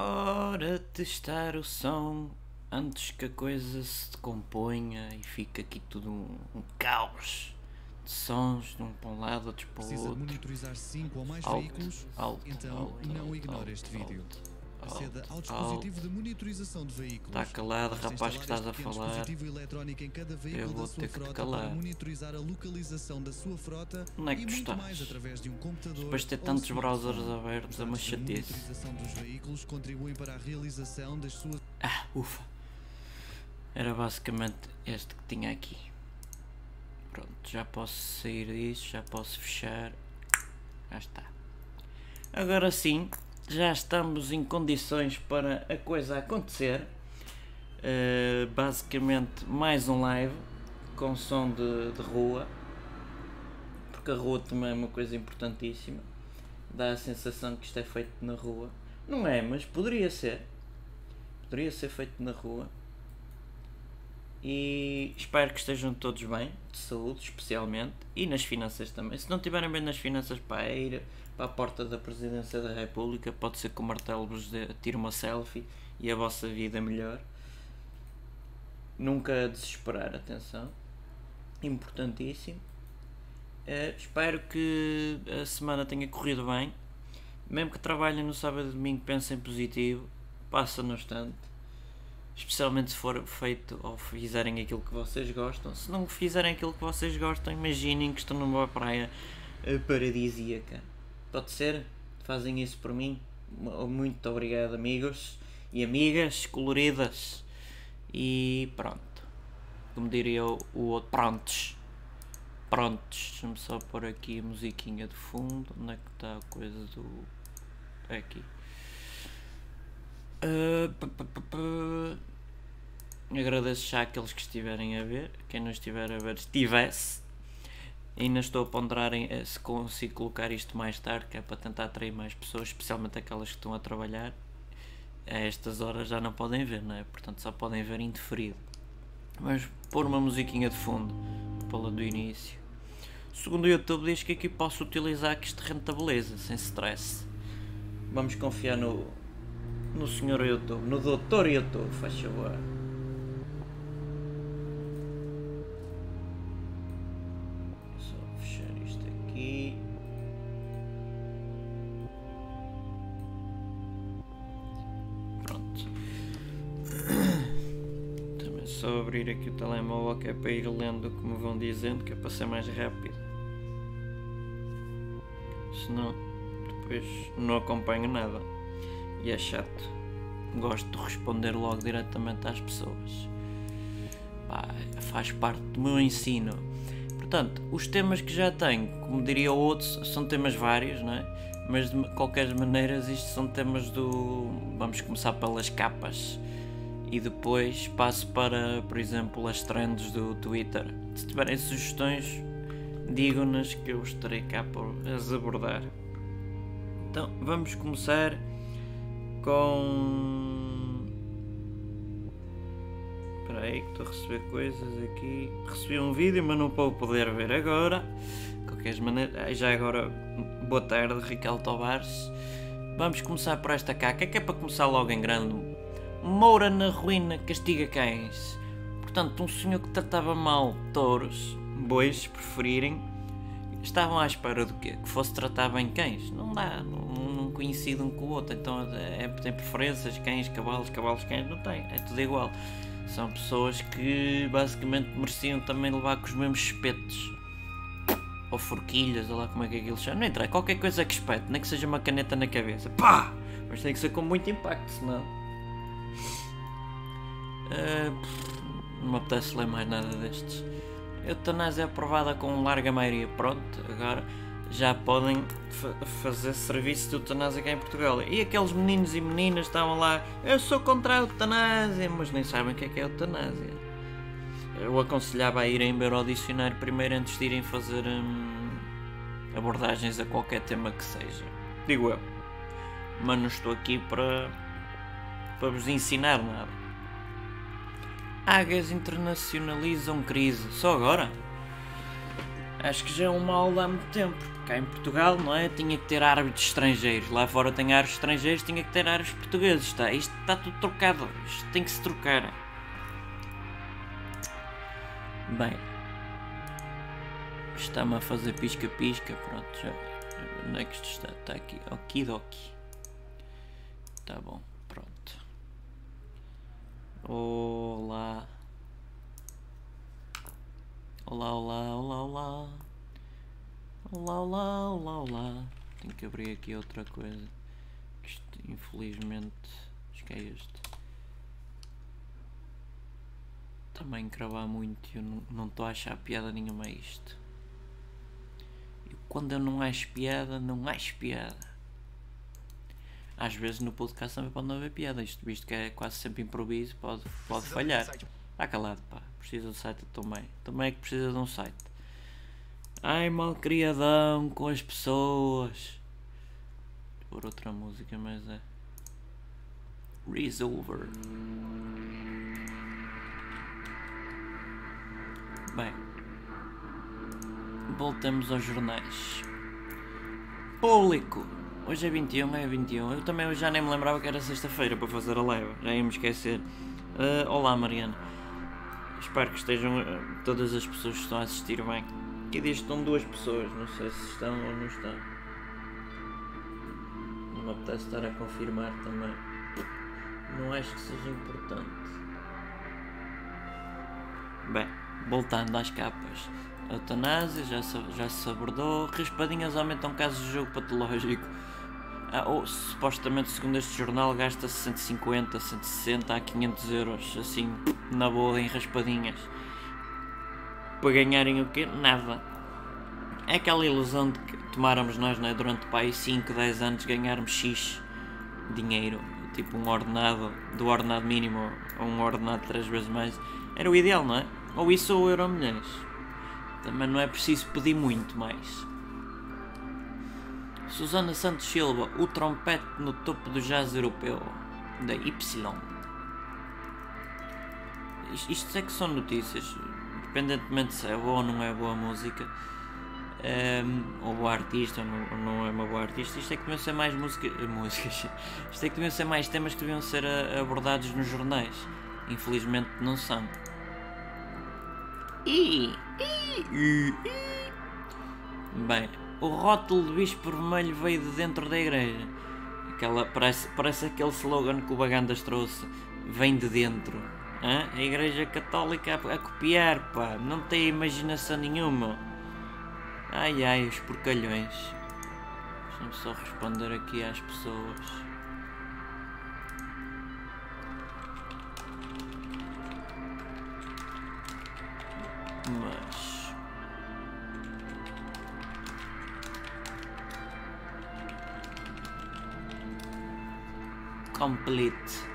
Ora, testar o som antes que a coisa se decomponha e fique aqui tudo um, um caos de sons de um para um lado, outros para o Precisa de outro. monitorizar 5 ou mais Alto, veículos? alto, então alto, não alto, ignore este vídeo. Aceda ao dispositivo de monitorização de veículos. Está calado, rapaz, que estás a falar. dispositivo eletrónico em cada veículo Eu da vou sua ter que te frota calar. para monitorizar a localização da sua frota Onde é que e tu muito estás? mais através de um computador Depois de ter tantos browsers abertos, é uma chatice. monitorização dos veículos contribuem para a realização das suas Ah, ufa. Era basicamente este que tinha aqui. Pronto, já posso sair disso, já posso fechar. Já está. Agora sim, já estamos em condições para a coisa acontecer. Uh, basicamente, mais um live com som de, de rua. Porque a rua também é uma coisa importantíssima. Dá a sensação que isto é feito na rua. Não é, mas poderia ser. Poderia ser feito na rua. E espero que estejam todos bem, de saúde especialmente, e nas finanças também. Se não estiverem bem nas finanças, para ir para a porta da Presidência da República, pode ser que o martelo vos dê- tire uma selfie e a vossa vida melhor. Nunca desesperar, atenção. Importantíssimo. Eh, espero que a semana tenha corrido bem. Mesmo que trabalhem no sábado e domingo, pensem positivo. Passa no instante especialmente se for feito ou fizerem aquilo que vocês gostam. Se não fizerem aquilo que vocês gostam, imaginem que estão numa praia eh, paradisíaca. Pode ser? Fazem isso por mim? Mu- Muito obrigado, amigos e amigas coloridas. E pronto. Como diria o, outro, prontos. Prontos. Deixa-me só pôr aqui a musiquinha de fundo. Onde é que está a coisa do. É aqui. Uh, pá, pá, pá. Agradeço já àqueles que estiverem a ver. Quem não estiver a ver, estivesse. Ainda estou a ponderar em, eh, se consigo colocar isto mais tarde, que é para tentar atrair mais pessoas, especialmente aquelas que estão a trabalhar. A estas horas já não podem ver, não é? Portanto, só podem ver indeferido. Mas pôr uma musiquinha de fundo, pela do início. Segundo o YouTube, diz que aqui posso utilizar que isto rentabiliza, sem stress. Vamos confiar no, no senhor YouTube, no doutor YouTube, faz favor. Para ir lendo como vão dizendo, que é para ser mais rápido. Senão depois não acompanho nada. E é chato. Gosto de responder logo diretamente às pessoas. Pá, faz parte do meu ensino. Portanto, os temas que já tenho, como diria o outro, são temas vários, não é? Mas de qualquer maneira, isto são temas do. Vamos começar pelas capas e depois passo para, por exemplo, as trends do Twitter. Se tiverem sugestões, digam-nas que eu estarei cá para as abordar. Então, vamos começar com. Espera aí que estou a receber coisas aqui. Recebi um vídeo, mas não vou poder ver agora. De qualquer maneira, já agora, boa tarde, Ricardo Tobares. Vamos começar por esta caca, que é para começar logo em grande. Moura na ruína castiga cães. Portanto, um senhor que tratava mal touros, bois, se preferirem, estavam à espera do quê? Que fosse tratar bem cães. Não dá, não, não um com o outro. Então é, tem preferências, cães, cavalos, cavalos, cães, não tem, é tudo igual. São pessoas que basicamente mereciam também levar com os mesmos espetos. Ou forquilhas, ou lá como é que aquilo chama. Não entra, qualquer coisa que espete, nem que seja uma caneta na cabeça. Pá! Mas tem que ser com muito impacto, senão. Pff, não me apetece ler mais nada destes. Eutanásia aprovada com larga maioria. Pronto, agora já podem fa- fazer serviço de eutanásia cá em Portugal. E aqueles meninos e meninas estavam lá, eu sou contra a eutanásia, mas nem sabem o que é que é eutanásia. Eu aconselhava a irem ver ao dicionário primeiro antes de irem fazer hum, abordagens a qualquer tema que seja. Digo eu. Mas não estou aqui para, para vos ensinar nada. Águias internacionalizam crise. Só agora? Acho que já é um mal há muito tempo. cá em Portugal, não é? Tinha que ter árbitros estrangeiros. Lá fora tem árbitros estrangeiros, tinha que ter árbitros portugueses. Está, isto está tudo trocado. Isto tem que se trocar. Bem. Está-me a fazer pisca-pisca. Pronto, já. Onde é que isto está? Está aqui. Okidoki. Tá bom. Olá. Olá, olá, olá, olá. Olá, olá, olá, olá. Tenho que abrir aqui outra coisa. Isto, infelizmente, acho que é este. Também cravar muito e eu não estou a achar piada nenhuma a isto. E quando eu não acho piada, não acho piada. Às vezes no podcast também pode não haver piada, isto visto que é quase sempre improviso, pode, pode falhar. Está calado, pá. Precisa do site também. Também é que precisa de um site. Ai, malcriadão com as pessoas. Por outra música, mas é. Resolver. Bem. Voltamos aos jornais. Público. Hoje é 21, é 21. Eu também já nem me lembrava que era sexta-feira para fazer a leva. Já ia me esquecer. Uh, olá, Mariana. Espero que estejam uh, todas as pessoas que estão a assistir bem. Aqui diz que estão duas pessoas, não sei se estão ou não estão. Não me apetece estar a confirmar também. Não acho que seja importante. Bem, voltando às capas. Eutanásia, já se, já se abordou. Raspadinhas aumentam casos de jogo patológico. Ah, ou, supostamente, segundo este jornal, gasta-se 150, 160 a 500 euros, assim, na boa, em raspadinhas para ganharem o quê? Nada. É aquela ilusão de que tomáramos nós né, durante pai 5, 10 anos ganharmos X dinheiro, tipo um ordenado, do ordenado mínimo a um ordenado três vezes mais. Era o ideal, não é? Ou isso ou euro milhões. Também não é preciso pedir muito mais. Susana Santos Silva, o trompete no topo do jazz europeu, da Y. Isto é que são notícias independentemente se é boa ou não é boa música, um, ehm, ou boa artista ou não, não, é uma boa artista, isto é que deviam ser mais música, músicas, isto é que deviam ser mais temas que deviam ser abordados nos jornais. Infelizmente não são. E, e, e, Bem, o rótulo de bispo vermelho veio de dentro da igreja. Aquela, parece, parece aquele slogan que o Bagandas trouxe. Vem de dentro. Hã? A Igreja Católica a, a copiar, pá. Não tem imaginação nenhuma. Ai ai, os porcalhões. Deixa-me só responder aqui às pessoas. Mas. Complete.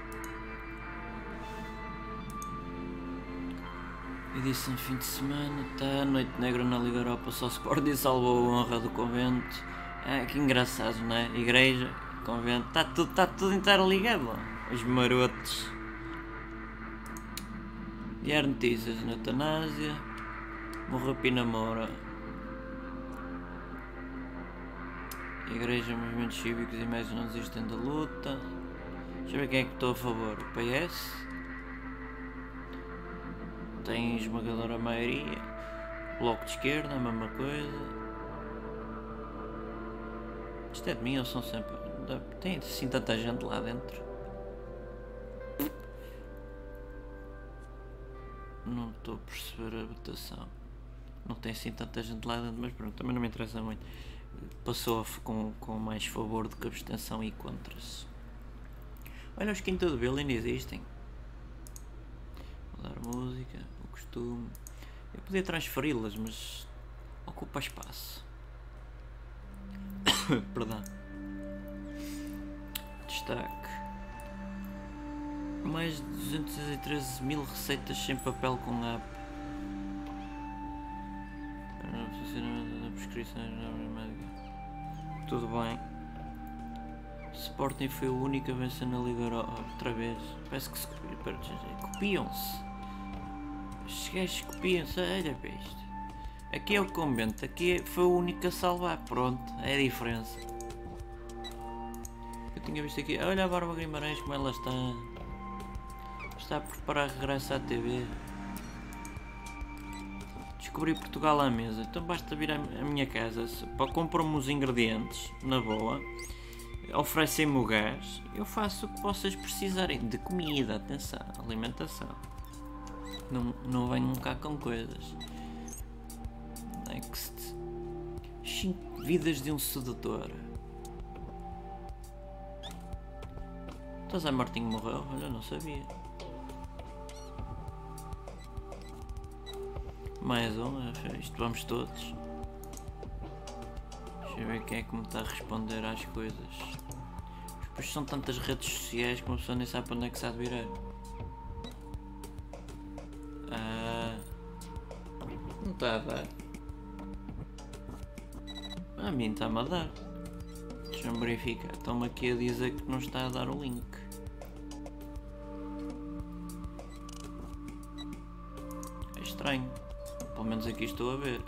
E um fim de semana, tá, noite negra na Liga Europa, só Sporting salvou a honra do convento. Ah, que engraçado, não é? Igreja, convento, está tudo, tá tudo interligado. Os marotos. Diário Notícias, na eutanásia. Morreu Pina Moura. Igreja, movimentos cívicos e mais não desistem da luta. Deixa eu ver quem é que estou a favor. O PS? tem esmagadora maioria. Bloco de esquerda, a mesma coisa. Isto é de mim, ou são sempre. Tem assim tanta gente lá dentro. Não estou a perceber a votação. Não tem assim tanta gente lá dentro, mas pronto, também não me interessa muito. Passou com, com mais favor do que abstenção e contras. Olha, os Quinta de Vila ainda existem. Mudar música costume. Eu podia transferi-las, mas ocupa espaço. Perdão. Destaque. Mais de 213 mil receitas sem papel com app. Funcionamento da prescrição médica. Tudo bem. Sporting foi o único a vencer na Liga Europa. Outra vez. Parece que se copiam-se. Os gajos copiam-se, olha para isto. Aqui é o convento, aqui foi o único a salvar, pronto, é a diferença. Eu tinha visto aqui, olha a Barba Guimarães como ela está. Está a preparar regresso à TV. Descobri Portugal à mesa, então basta vir à minha casa para comprar-me os ingredientes, na boa. Oferecem-me o gás, eu faço o que vocês precisarem de comida, atenção, alimentação. Não, não venham cá com coisas. Next. 5 vidas de um sedutor. Então Zé Martinho morreu? Olha, não sabia. Mais um, isto vamos todos. Deixa eu ver quem é que me está a responder às coisas. Depois são tantas redes sociais que uma pessoa nem sabe para onde é que se há de virar. Ah, não está a dar. A mim está-me a dar. Deixa-me verificar. Estão-me aqui a dizer que não está a dar o link. É estranho. Pelo menos aqui estou a ver.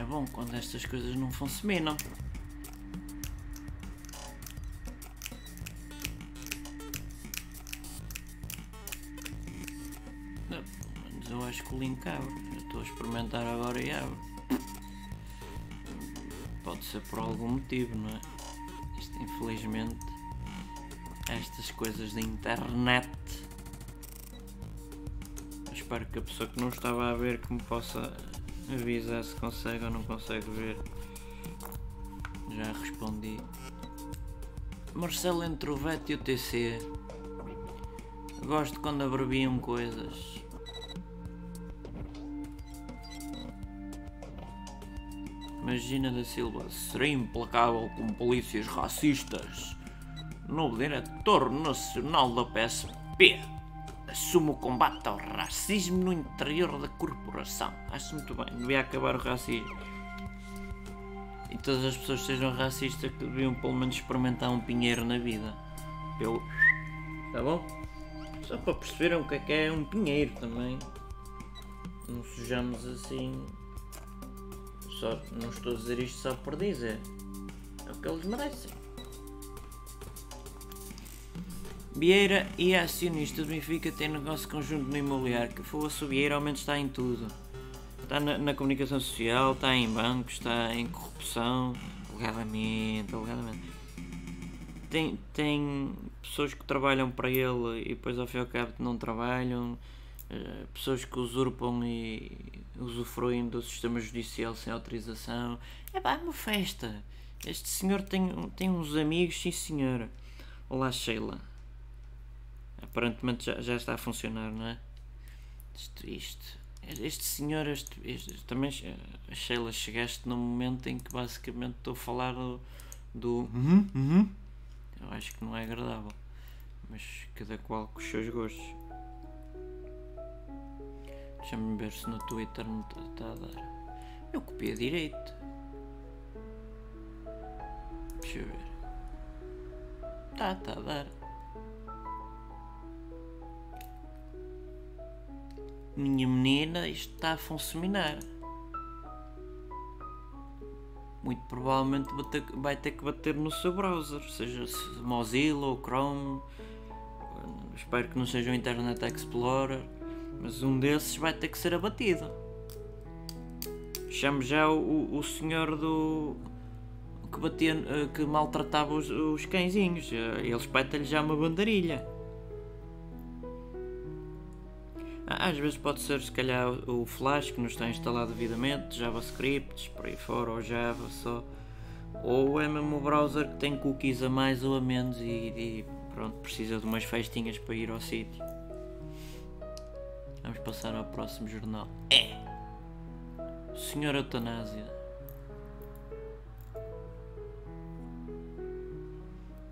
É bom quando estas coisas não funcionam. Mas eu acho que o link abre. Eu estou a experimentar agora e abre. Pode ser por algum motivo, não é? Isto, infelizmente, estas coisas da internet. Espero que a pessoa que não estava a ver que me possa avisar se consegue ou não consegue ver. Já respondi. Marcelo entre o VET e o TC. Gosto quando abreviam coisas. Imagina da Silva, serei implacável com polícias racistas. Novo diretor nacional da PSP. Assumo o combate ao racismo no interior da corporação. Acho muito bem, devia acabar o racismo. E todas as pessoas que sejam racistas que deviam pelo menos experimentar um pinheiro na vida. Pelo. Tá bom? Só para perceberem o que é que é um pinheiro também. Não sejamos assim. Só, não estou a dizer isto só por dizer. É o que eles merecem. Vieira e a acionista do Benfica têm negócio conjunto no imobiliário. Que fosse o Vieira, ao menos está em tudo. Está na, na comunicação social, está em bancos, está em corrupção. Alegadamente, alegadamente. Tem, tem pessoas que trabalham para ele e depois ao fim e ao cabo não trabalham. eh, Pessoas que usurpam e usufruem do sistema judicial sem autorização. É pá, é uma festa. Este senhor tem, tem uns amigos, sim senhora. Olá Sheila. Aparentemente já, já está a funcionar, não é? Isto, isto. Este senhor, este, este- também, eh, Sheila, chegaste num momento em que basicamente estou a falar do. do uhum, uhum. Eu acho que não é agradável. Mas cada qual com os seus gostos. Deixa-me ver se no Twitter não está a dar. Eu copiei direito. Deixa eu ver. Tá, tá a dar. Minha menina, isto está a funcionar. Muito provavelmente vai ter, que bater no seu browser, seja se Mozilla ou Chrome. Espero que não seja o Internet Explorer, mas um desses vai ter que ser abatido. Chamo já o, o senhor do. que batia. eh, que maltratava os, os cãezinhos. Eh, Ele espeta-lhe já uma bandarilha. Às vezes pode ser se calhar o Flash que não está instalado devidamente, JavaScript, por aí fora, ou Java só. Ou é mesmo o browser que tem cookies a mais ou a menos e, e pronto, precisa de umas festinhas para ir ao sítio. Vamos passar ao próximo jornal. É! Senhor Eutanásia.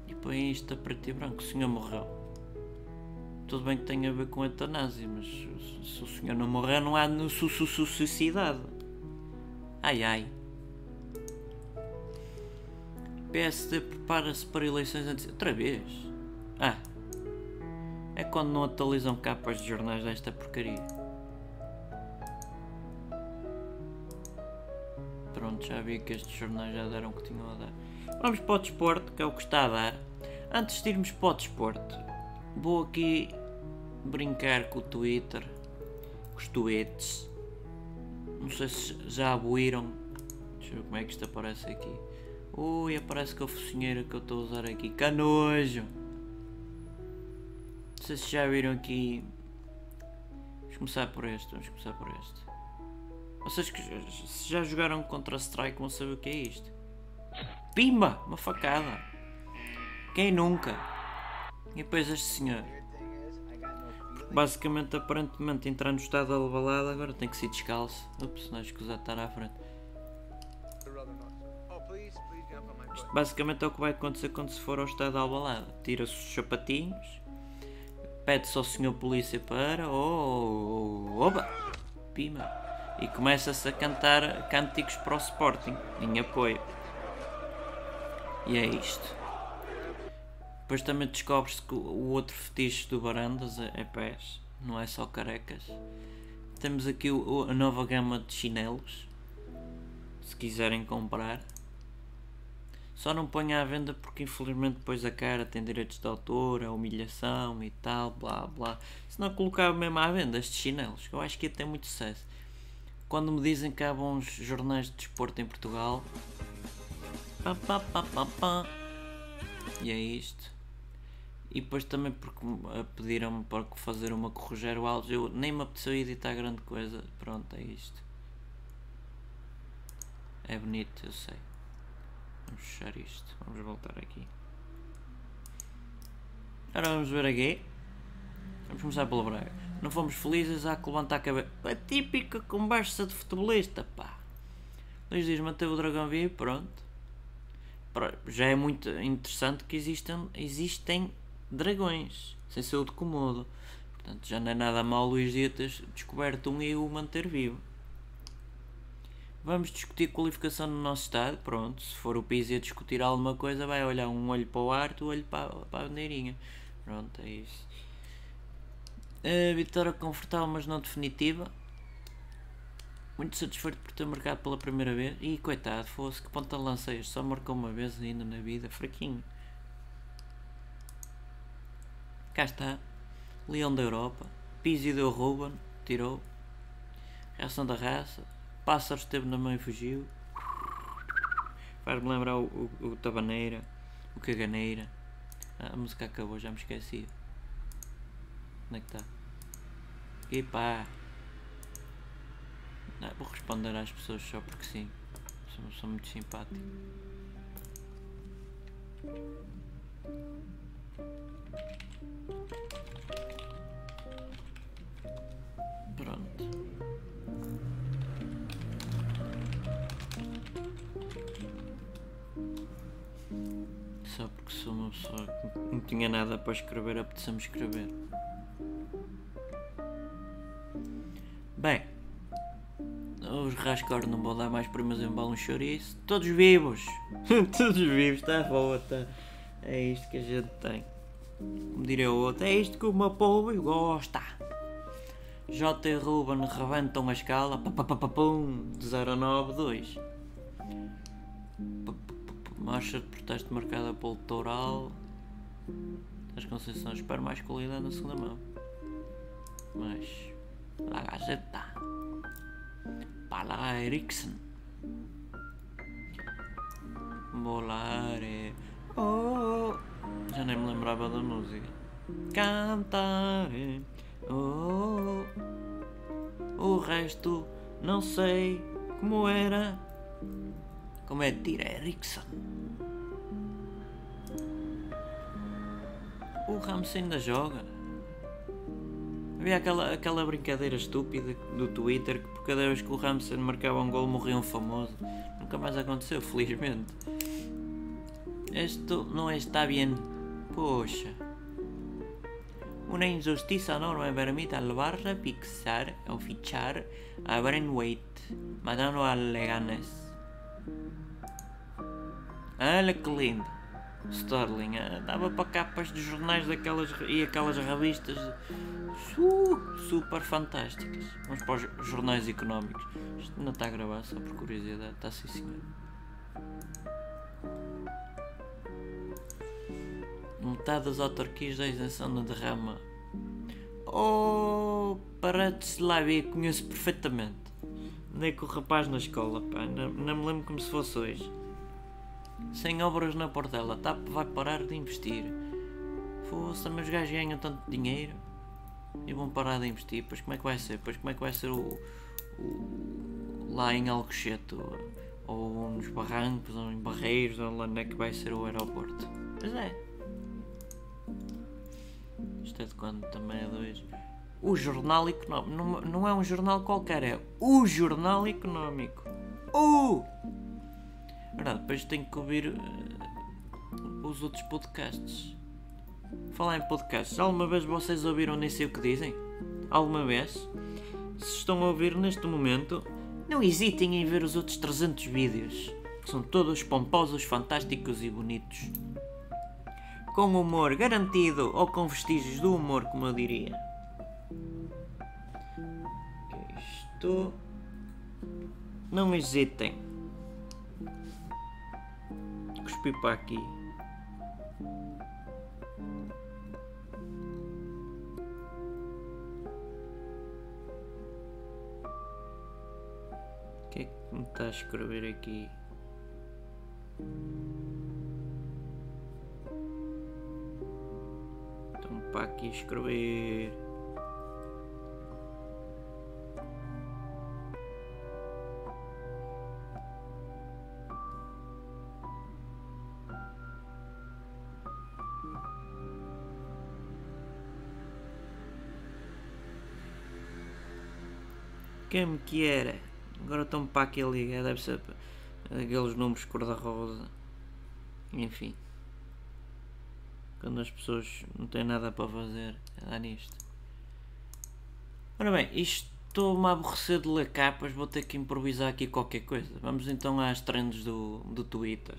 E põem isto a preto e branco. O senhor morreu. Tudo bem que tem a ver com a eutanásia, mas se o senhor não morrer, não há su su su suicidade. Ai ai. PSD prepara-se para eleições antes. Outra vez? Ah. É quando não atualizam capas de jornais desta porcaria. Pronto, já vi que estes jornais já deram o que tinham a dar. Vamos para o desporto, que é o que está a dar. Antes de irmos para o desporto, vou aqui brincar com o Twitter, com os tweets. Não sei se já abuíram. Deixa eu ver como é que isto aparece aqui. Ui, aparece com a focinheira que eu estou a usar aqui. Canojo! Não sei se já viram aqui. Vamos começar por este. Vamos começar por este. Vocês que se já jogaram contra Strike vão saber o que é isto. Pimba! Uma facada! Quem nunca? E depois este senhor. Basicamente, aparentemente, entrar no estado da balada agora tem que ser descalço. Ups, não é escusado estar à frente. Isto basicamente é o que vai acontecer quando se for ao estado da balada. Tira-se os sapatinhos, pede-se ao senhor polícia para. Oh, oh, oba! Pima! E começa-se a cantar cânticos para o Sporting, em apoio. E é isto. Depois também descobre-se que o outro fetiche do Barandas é, é pés, não é só carecas. Temos aqui o, a nova gama de chinelos, se quiserem comprar. Só não ponha à venda porque infelizmente depois a cara tem direitos de autor, a humilhação e tal, blá blá. Se não colocava mesmo à venda estes chinelos, eu acho que ia ter muito sucesso. Quando me dizem que há bons jornais de desporto em Portugal. Pá, pá, pá, pá, pá. E é isto. E depois também porque pediram-me para fazer uma com o Rogério Alves, eu nem me apeteceu editar grande coisa. Pronto, é isto. É bonito, eu sei. Vamos fechar isto. Vamos voltar aqui. Agora vamos ver aqui. Vamos começar pelo Braga. Não fomos felizes, há que levantar a cabeça. A típica conversa de futebolista, pá. Dois dias manteve o Dragão vivo, pronto. Já é muito interessante que existem dragões, sem ser o de Komodo. Portanto, já não é nada mal Luís Dias ter descoberto um e o manter vivo. Vamos discutir qualificação no nosso estado. Pronto, se for o Pizzi a discutir alguma coisa, vai olhar um olho para o ar, outro olho para, para a bandeirinha. Pronto, é isso. A vitória confortável, mas não definitiva. Muito satisfeito por ter marcado pela primeira vez. E coitado, fosse que ponta lança este. Só marcou uma vez ainda na vida, fraquinho. Cá está. Leão da Europa. Pizzi deu Ruben. Tirou. Reação da raça. Pássaro esteve na mão e fugiu. Faz-me lembrar o, o, o Tabaneira. O Caganeira. Ah, a música acabou, já me esqueci. Onde é que está? E pá. Não, vou responder às pessoas só porque sim. Sou, sou muito simpático. Pronto. Só porque sou uma pessoa que não tinha nada para escrever, apeteceu-me escrever. Bem, os rascor não vão dar mais primas em balo um chouriço. Todos vivos! Todos vivos, está boa, tá. É isto que a gente tem. Como diria o outro, é isto que o meu povo gosta. J. Ruben rebentam a escala papapapum, de 092. Marcha de protesto marcada pelo Toural. As concessões espero mais qualidade na segunda mão. Mas La Gazeta. Para Ericsson. Volare. Oh, já nem me lembrava da música. Cantare. Oh, o resto não sei como era. Como é Tira Ericsson? O Ramos ainda joga. Havia aquela, aquela brincadeira estúpida do Twitter que por cada vez que o Ramsey marcava um gol morria um famoso. Nunca mais aconteceu, felizmente. Isto não está bem. Poxa. Una injusticia enorme permite al Barça fixar o fichar a Brent Waite, matando al Leganes. Olha que lindo. Sterling, ah, dava para capas de jornais daquelas e aquelas revistas su- super fantásticas. Vamos para os jornais económicos. Isto não está a gravar só por curiosidade, está sim senhor. Metade das autarquias da isenção da derrama. Oh, Bratislava, conheço perfeitamente. Andei com o rapaz na escola, pá, não, não me lembro como se fosse hoje. Sem obras na Portela, a TAP vai parar de investir. Força, mas os gajos ganham tanto dinheiro e vão parar de investir. Pois como é que vai ser? Pois como é que vai ser o, o- lá em Alcochete? Ou, ou nos Barrancos, ou em Barreiros, ou lá onde é que vai ser o aeroporto? Pois é. Isto é de quando também é dois. O Jornal Económico. Não, não é um jornal qualquer, é o Jornal Económico. O! Verdade, depois tenho que ouvir eh, os outros podcasts. Falar em podcasts, alguma vez vocês ouviram nem sei o que dizem? Alguma vez? Se estão a ouvir neste momento, não hesitem em ver os outros 300 vídeos, que são todos pomposos, fantásticos e bonitos. Com humor garantido ou com vestígios do humor, como eu diria. Isto. Não hesitem. Cuspi para aqui. O que é que me está a escrever aqui? Então para aqui escrever. Quem me quer? Agora estão para aqui ligar, deve ser aqueles números cor-de-rosa. Enfim. Quando as pessoas não têm nada para fazer, é dar nisto. Ora bem, estou-me a aborrecer de ler capas, vou ter que improvisar aqui qualquer coisa. Vamos então às trends do, do Twitter.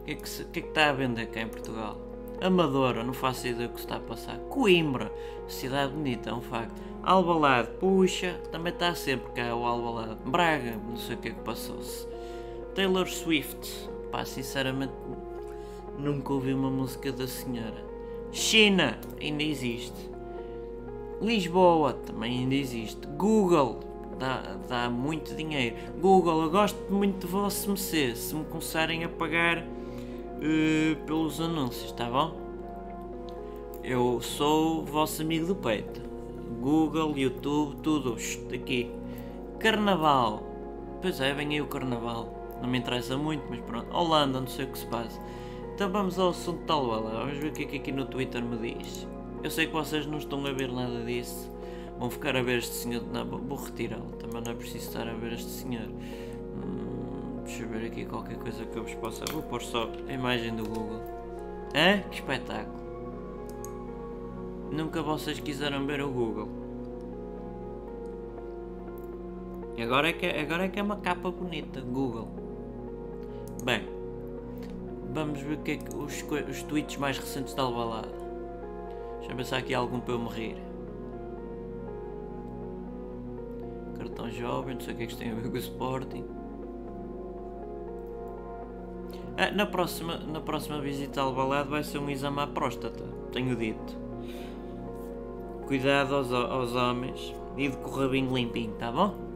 O que, é que, o que é que está a vender cá em Portugal? Amadora, não faço ideia do que se está a passar. Coimbra, cidade bonita, é um facto. Albalade, puxa, também está sempre cá o Albalade. Braga, não sei o que é que passou-se. Taylor Swift, pá, sinceramente nunca ouvi uma música da senhora. China, ainda existe. Lisboa, também ainda existe. Google, dá, dá muito dinheiro. Google, eu gosto muito de vosso MC, se me começarem a pagar eh, pelos anúncios, tá bom? Eu sou o vosso amigo do peito. Google, YouTube, tudo aqui. Carnaval. Pois é, vem aí o carnaval. Não me interessa muito, mas pronto. Holanda, não sei o que se passa. Então vamos ao assunto tal bala. Vamos ver o que é que aqui no Twitter me diz. Eu sei que vocês não estão a ver nada disso. Vão ficar a ver este senhor. Não, vou- retirá-lo. Também não é preciso estar a ver este senhor. Hum, deixa eu ver aqui qualquer coisa que eu vos possa. Vou pôr só a imagem do Google. Hã? Que espetáculo! Nunca vocês quiseram ver o Google. Agora é que, agora é, que é uma capa bonita, Google. Bem, vamos ver que é que os, os tweets mais recentes da Albalada. Deixa eu pensar aqui algum para eu me rir. Cartão jovem, não sei o que é que isto tem a ver com o Sporting. Ah, na, próxima, na próxima visita ao Albalade vai ser um exame à próstata, tenho dito. Cuidado aos, aos homens e de com limpinho, tá bom?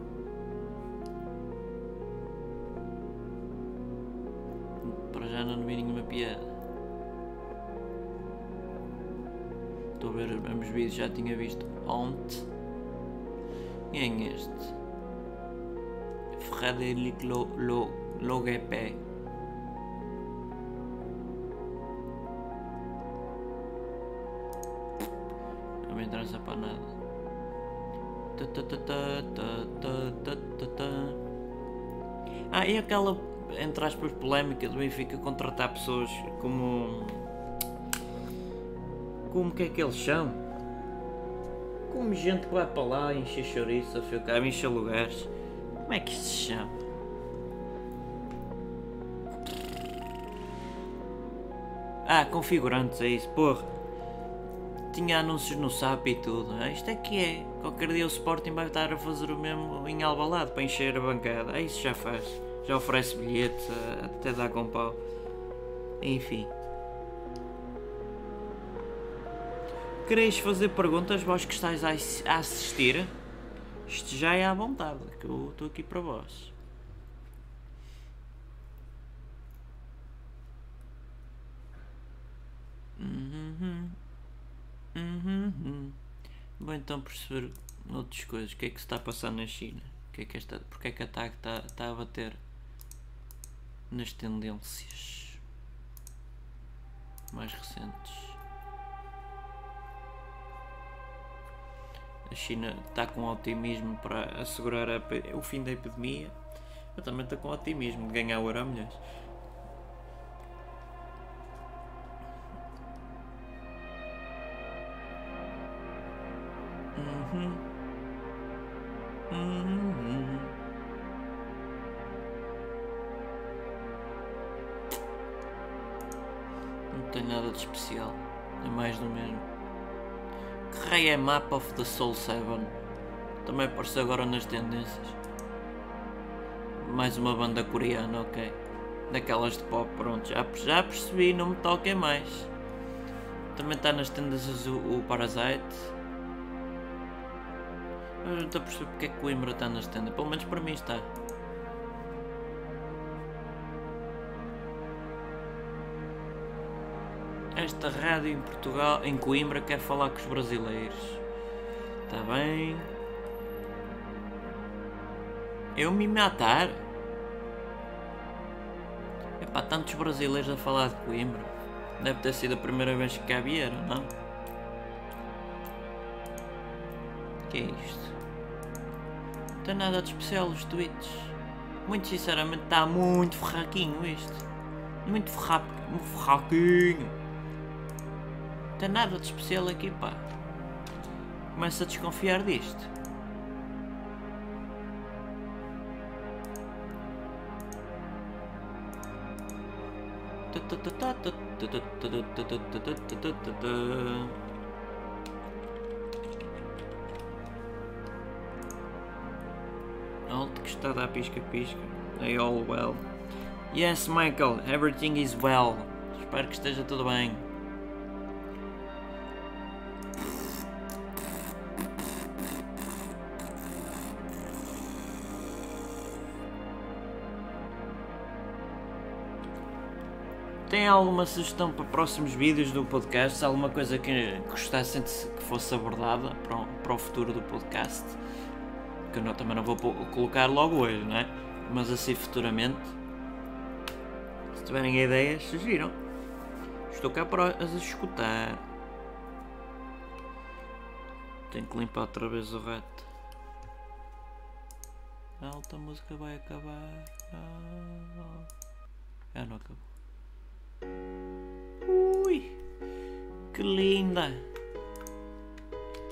já não vi nenhuma piada. Estou a ver ambos vídeos, já tinha visto ontem. Quem é este? Frederic Lo Lo, não me interessa para nada. Ah, e aquela entre aspas, polémica do Benfica contratar pessoas como como que é que eles são? Como gente que vai para lá encher chouriço, ficar encher lugares. Como é que se chama? Ah, configurantes, é isso, porra. Tinha anúncios no SAP e tudo. Ah, isto é que é. Qualquer dia o Sporting vai estar a fazer o mesmo em Albalade para encher a bancada. Ah, isso já faz. Já oferece bilhetes, até dá com pau. Enfim. Quereis fazer perguntas, vós que estáis a assistir? Isto já é à vontade, que eu estou aqui para vós. Uhum. Vou então perceber outras coisas. O que é que se está a passar na China? O que é que esta, porque é que a TAG está, está a bater nas tendências mais recentes? A China está com otimismo para assegurar a, o fim da epidemia. Eu também estou com otimismo de ganhar o Euro Milhões. Uhum. Nada de especial. É mais do mesmo. Rei é Map of the Soul 7. Também apareceu agora nas tendências. Mais uma banda coreana, ok. Daquelas de pop, pronto. Já, já percebi, não me toquem mais. Também está nas tendências o, o Parasite. Mas não estou a perceber porque é que Coimbra está nas tendas. Pelo menos para mim está. Esta rádio em Portugal, em Coimbra, quer falar com os brasileiros. Está bem? Eu me matar? Epá, tantos brasileiros a falar de Coimbra. Deve ter sido a primeira vez que cá vieram, não? que é isto? Não tem nada de especial os tweets. Muito sinceramente está muito ferraquinho isto. Muito tem nada de especial aqui, pá. Começo a desconfiar disto. Alt que está a dar pisca-pisca. They all well. Yes, Michael, everything is well. Espero que esteja tudo bem. Alguma sugestão para próximos vídeos do podcast? Alguma coisa que gostassem que fosse abordada para o, para o futuro do podcast? Que eu não, também não vou colocar logo hoje, não é? Mas assim futuramente. Se tiverem ideias, sugiram. Estou cá para as escutar. Tenho que limpar outra vez o rato. A alta música vai acabar. Ah, ah não acabou. Ui, que linda!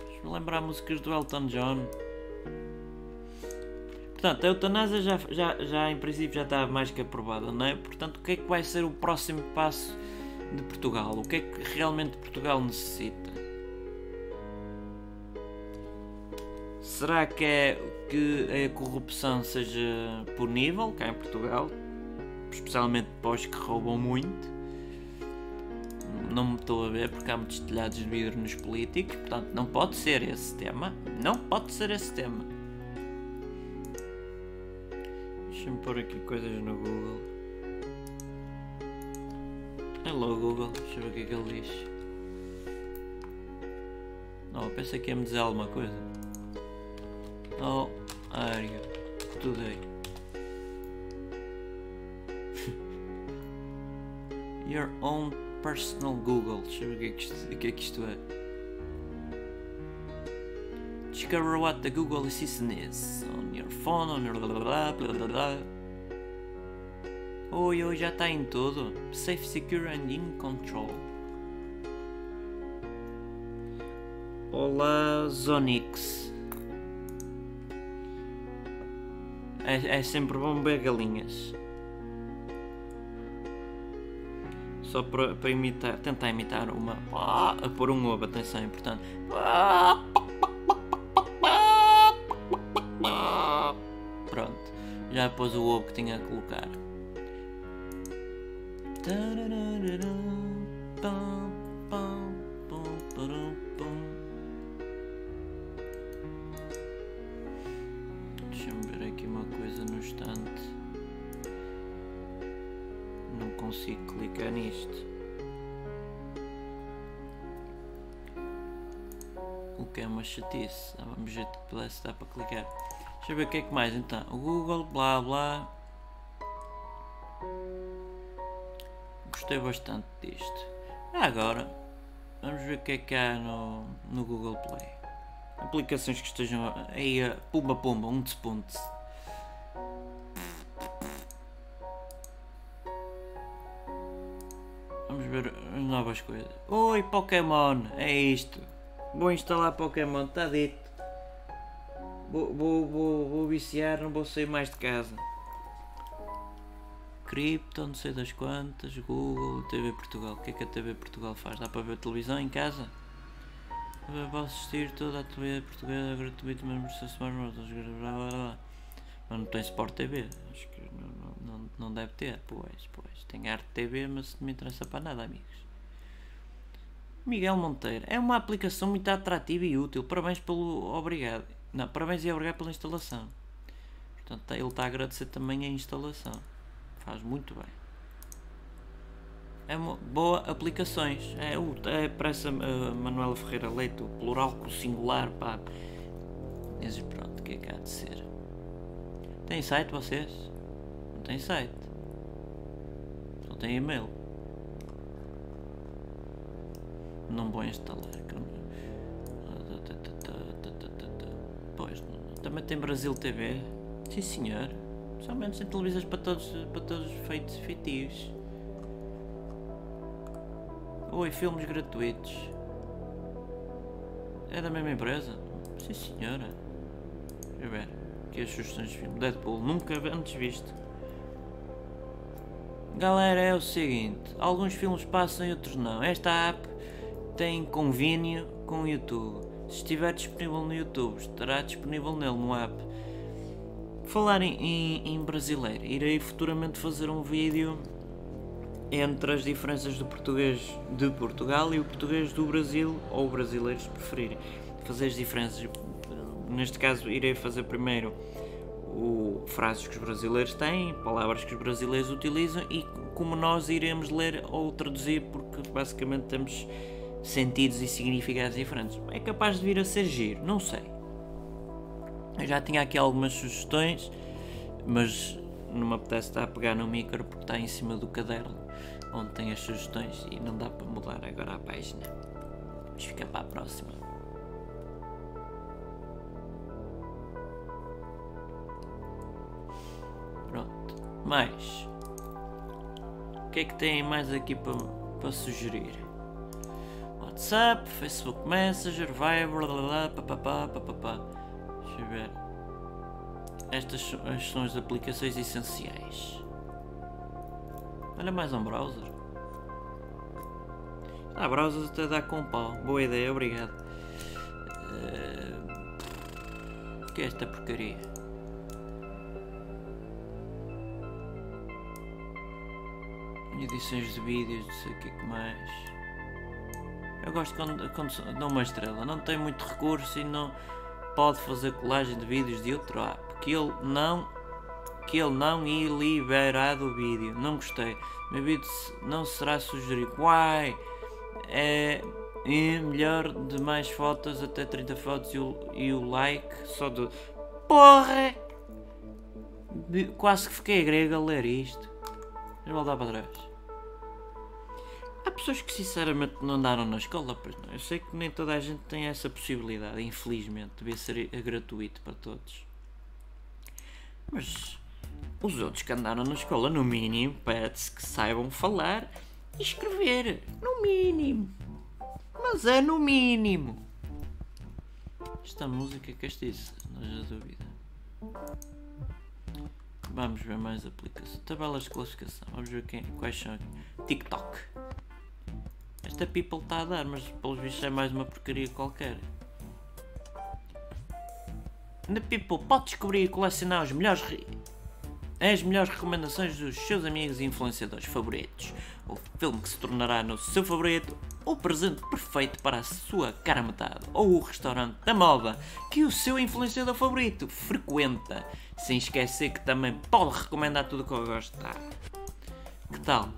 Deixa-me lembrar músicas do Elton John. Portanto, a eutanásia já, já, já em princípio já está mais que aprovada, não é? Portanto, o que é que vai ser o próximo passo de Portugal? O que é que realmente Portugal necessita? Será que é que a corrupção seja punível cá em Portugal? Especialmente para os que roubam muito? Não me estou a ver porque há muitos telhados de vidro nos políticos, portanto não pode ser esse tema. Não pode ser esse tema. Deixa-me pôr aqui coisas no Google. Hello Google, deixa eu ver o que é que ele diz. Não, pensa que ia-me dizer alguma coisa. Oh, área. Today. Your own Personal Google. Deixa eu ver o que é que isto, que é, que isto é. Discover what the Google Assistant is on your phone, on your blah blah blah blah. Oi, oi, já está em tudo. Safe, secure and in control. Olá, Zonix. É, é sempre bom ver galinhas. Só para, para imitar, tentar imitar uma. A pôr um ovo, atenção, importante. Pronto, já pôs o ovo que tinha a colocar. Pudesse dar para clicar. Deixa eu ver o que é que mais então. O Google, blá blá. Gostei bastante disto. Agora, vamos ver o que é que há no, no Google Play. Aplicações que estejam aí pumba pumba, um despunte. Vamos ver as novas coisas. Oi Pokémon, é isto. Vou instalar Pokémon, está dito. Vou, vou, vou, viciar, não vou sair mais de casa. Cripto, não sei das quantas, Google, TV Portugal. O que é que a TV Portugal faz? Dá para ver televisão em casa? Posso assistir toda a TV portuguesa gratuito mesmo se smartphones. Mas não tem Sport TV. Acho que não, não, não deve ter. Pois, pois. Tem Arte TV, mas não me interessa para nada, amigos. Miguel Monteiro. É uma aplicação muito atrativa e útil. Parabéns pelo. Obrigado. Não, parabéns e obrigado pela instalação. Portanto, ele está a agradecer também a instalação. Faz muito bem. É uma boa aplicações. É, o, é parece a uh, Manuela Ferreira Leite, o plural com o singular, pá. Mas pronto, o que é que há de ser? Tem site vocês? Não tem site. Só tem e-mail. Não vou instalar. Pois, também tem Brasil TV. Sim senhor. Somente sem televisões para todos, para todos os feitos feitios. Oi, filmes gratuitos. É da mesma empresa? Sim senhora. Deixa eu ver. Aqui as sugestões de filme. Deadpool, nunca antes visto. Galera, é o seguinte. Alguns filmes passam e outros não. Esta app tem convênio com o YouTube. Se estiver disponível no YouTube, estará disponível nele no app. Falar em, em, em brasileiro, irei futuramente fazer um vídeo entre as diferenças do português de Portugal e o português do Brasil, ou brasileiros preferirem. Fazer as diferenças. Neste caso, irei fazer primeiro o, frases que os brasileiros têm, palavras que os brasileiros utilizam e como nós iremos ler ou traduzir, porque basicamente temos sentidos e significados diferentes. É capaz de vir a ser giro, não sei. Eu já tinha aqui algumas sugestões, mas não me apetece estar a pegar no micro porque está em cima do caderno onde tem as sugestões e não dá para mudar agora a página. Vamos ficar para a próxima. Pronto. Mais. O que é que tem mais aqui para, para sugerir? WhatsApp, Facebook Messenger, Viber, blá, papapá, papapá. Deixa eu ver. Estas são as aplicações essenciais. Olha mais um browser. Ah, browsers até dá com pau. Boa ideia, obrigado. Uh... O que é esta porcaria? Edições de vídeos, não sei o que, é que mais. Eu gosto quando, quando dá uma estrela. Não tem muito recurso e não pode fazer colagem de vídeos de outro app. Que ele não que ele não ia liberar do vídeo. Não gostei. Meu vídeo não será sugerido. Uai! É, é melhor de mais fotos, até 30 fotos e o, e o like só de. Porra! Quase que fiquei grego a ler isto. Vamos voltar para trás. Há pessoas que sinceramente não andaram na escola, pois não. Eu sei que nem toda a gente tem essa possibilidade, infelizmente, devia ser gratuito para todos. Mas os outros que andaram na escola, no mínimo, pede-se que saibam falar e escrever. No mínimo. Mas é no mínimo. Esta música é castiça, não haja dúvida. Vamos ver mais aplicações. Tabelas de classificação. Vamos ver quem, quais são. TikTok. Esta people está a dar, mas pelos bichos é mais uma porcaria qualquer. The People pode descobrir e colecionar os melhores re- as melhores recomendações dos seus amigos e influenciadores favoritos. O filme que se tornará no seu favorito, o presente perfeito para a sua cara metade, ou o restaurante da moda que o seu influenciador favorito frequenta, sem esquecer que também pode recomendar tudo o que eu gosto. Que tal?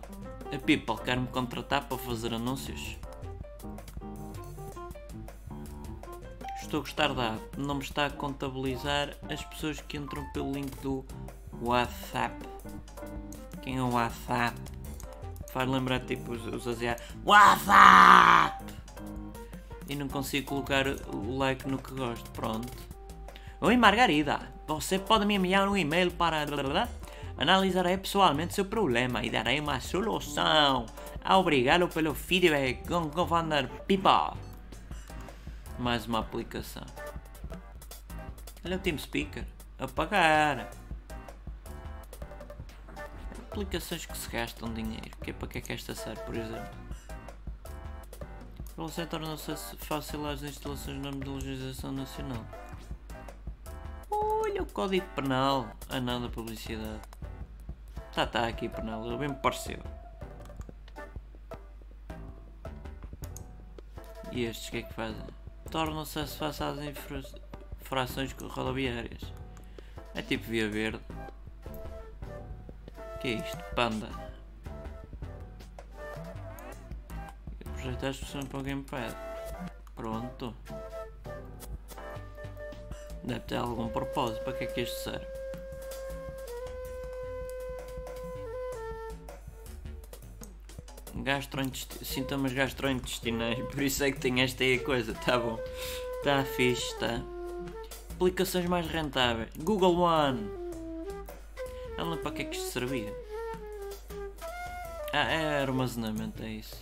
A People quer me contratar para fazer anúncios? Estou a gostar da não me está a contabilizar as pessoas que entram pelo link do WhatsApp. Quem é o WhatsApp? Faz lembrar tipo os, os asiáticos. WhatsApp! E não consigo colocar o like no que gosto. Pronto. Oi Margarida, você pode me enviar um e-mail para. Analisarei pessoalmente seu problema e darei uma solução. Obrigado pelo feedback Commander People. Mais uma aplicação. Olha o TeamSpeaker. Apagar. Aplicações que se gastam dinheiro. Que é para que é que esta serve, por exemplo? Para você torna-se fácil as instalações na legislação nacional. Olha o código penal. Ah não, da publicidade. Tá, tá aqui penal. Ele bem me pareceu. E estes o que é que fazem? Tornam-se às infra- infrações rodoviárias. É tipo via verde. que é isto? Panda. Projetar as pessoas para o gamepad. Pronto. Deve ter algum propósito. Para que é que isto serve? Gastrointesti- sintomas gastrointestinais, por isso é que tem esta aí a coisa, tá bom. Tá fixe, tá. Aplicações mais rentáveis. Google One. Eu não para que é que isto servia. Ah, é armazenamento, é isso.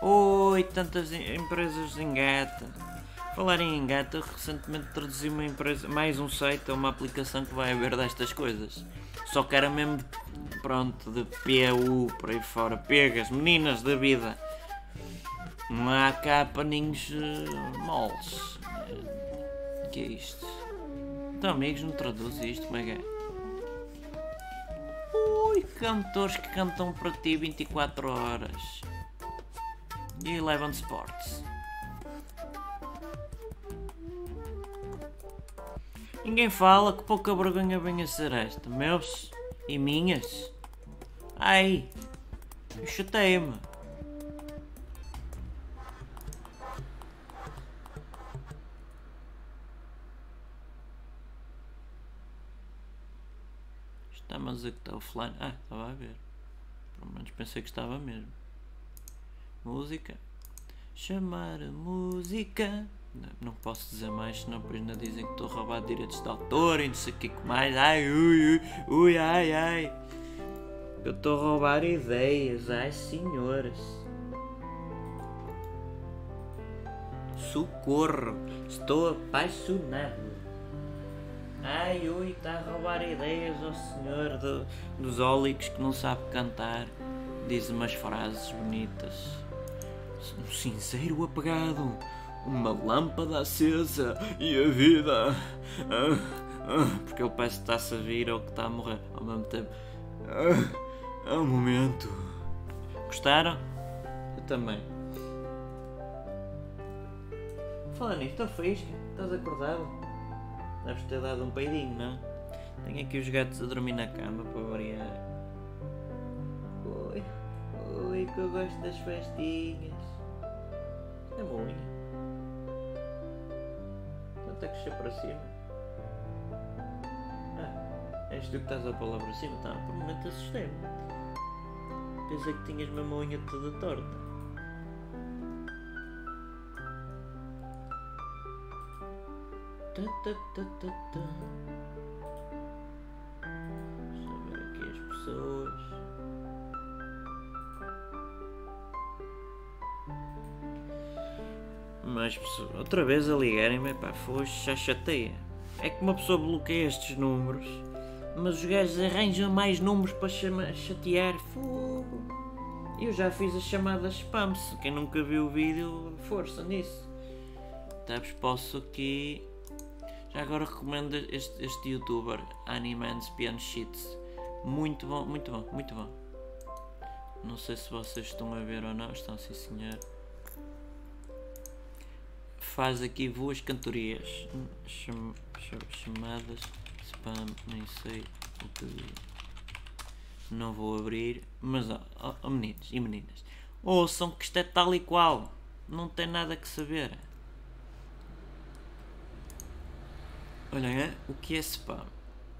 Oi, tantas em- empresas de. Falar em eu recentemente traduzi uma empresa, mais um site, uma aplicação que vai haver destas coisas. Só que era mesmo, pronto, de PU, por aí fora. Pegas, meninas da vida. Não há cá paninhos eh, moles. O que é isto? Então, amigos, não traduz isto, como é que é? Ui, cantores que cantam para ti 24 horas. E Eleven Sports. Ninguém fala que pouca vergonha venha ser esta. Meus e minhas. Ai, eu chatei-me. Está-me a dizer que está offline. Ah, estava a ver. Pelo menos pensei que estava mesmo. Música. Chamar a música. Não, posso dizer mais, senão depois ainda dizem que estou a roubar direitos de autor e não sei o que mais. Ai, ui, ui, ui, ai, ai. Eu estou a roubar ideias, ai senhoras. Socorro, estou apaixonado. Ai, ui, está a roubar ideias ao senhor do- dos ólicos que não sabe cantar. Diz umas frases bonitas. Um cinzeiro apagado, uma lâmpada acesa e a vida. Ah, ah, porque ele parece que está-se a vir ou que está a morrer ao mesmo tempo. Ah, é um momento. Gostaram? Eu também. Fala nisto, estou fresca. Estás acordado? Deves ter dado um peidinho, não? Tenho aqui os gatos a dormir na cama para variar. Oi, oi, que eu gosto das festinhas. É uma tem que ser para cima. Ah, és tu que estás a pô-la para cima? Tá, por um momento assustei-me. Pensei que tinhas mesmo a unha toda torta. Mais pessoas. Outra vez a ligarem-me, pá, foi já chateia. É que uma pessoa bloqueia estes números, mas os gajos arranjam mais números para chama, chatear. Fogo. Eu já fiz as chamadas spam, se quem nunca viu o vídeo, força nisso. Tabs, posso aqui. Já agora recomendo este, este youtuber, Animans Piano Sheets. Muito bom, muito bom, muito bom. Não sei se vocês estão a ver ou não, estão sim senhor. Faz aqui boas cantorias. Cham, cham, chamadas spam, nem sei o que. Não vou abrir, mas ó, ó, ó, meninos e meninas, ouçam que isto é tal e qual. Não tem nada que saber. Olhem, é? o que é spam?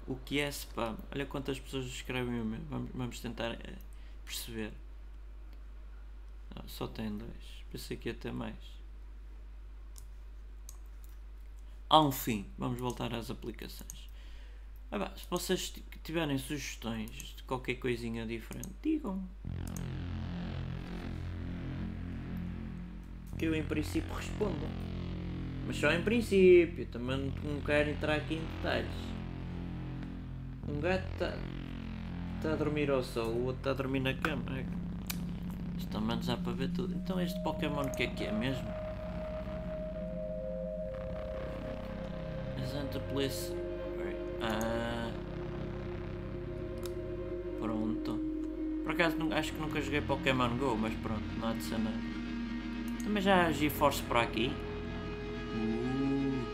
O que é spam? Olha quantas pessoas escrevem o meu. Vamos, vamos tentar eh, perceber. Ah, só tem dois. Pensei que ia ter mais. Há um fim. Vamos voltar às aplicações. Ah, bah, se vocês tiverem sugestões de qualquer coisinha diferente, digam. Que eu em princípio respondo. Mas só em princípio. Também não quero entrar aqui em detalhes. Um gato está tá a dormir ao sol, o outro está a dormir na cama. Isto também dá para ver tudo. Então este Pokémon o que é que é mesmo? Isn't Police. Ah. Pronto. Por acaso acho que nunca joguei Pokémon Go, mas pronto, não há de nada. Também já agi Force por aqui. Uh.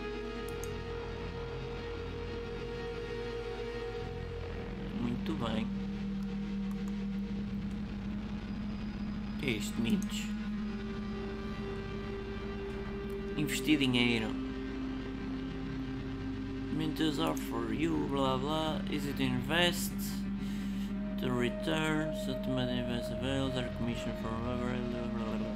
Muito bem. que é isto? Investir dinheiro. Mintos are for you, blah blah. Easy to invest. The returns, automatic invest avails, are commission for blah blah blah.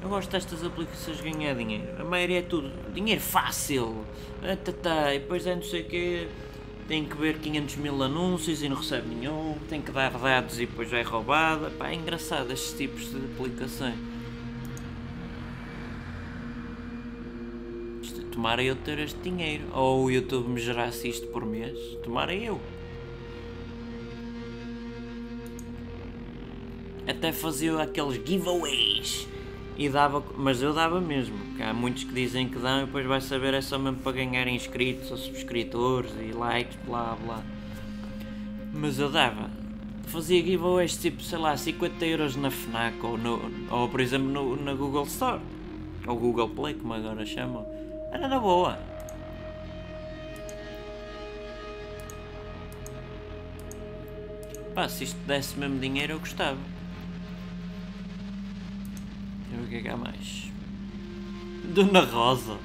Eu gosto destas aplicações ganhar dinheiro. A maioria é tudo dinheiro fácil. Ah, tá, tá. E depois é não sei o quê. Tem que ver 500 mil anúncios e não recebe nenhum. Tem que dar dados e depois é roubada. Pá, é engraçado estes tipos de aplicações. Isto, tomara eu ter este dinheiro. Ou o YouTube me gerasse isto por mês. Tomara eu. Até fazia aqueles giveaways e dava, mas eu dava mesmo, há muitos que dizem que dão e depois vai saber é só mesmo para ganhar inscritos ou subscritores e likes, blá blá. Mas eu dava, fazia giveaways tipo, sei lá, 50 euros na FNAC ou, no, ou por exemplo no, na Google Store, ou Google Play, como agora chamam, era na boa. Pá, se isto desse mesmo dinheiro eu gostava. Ver o que é que há mais. Dona Rosa.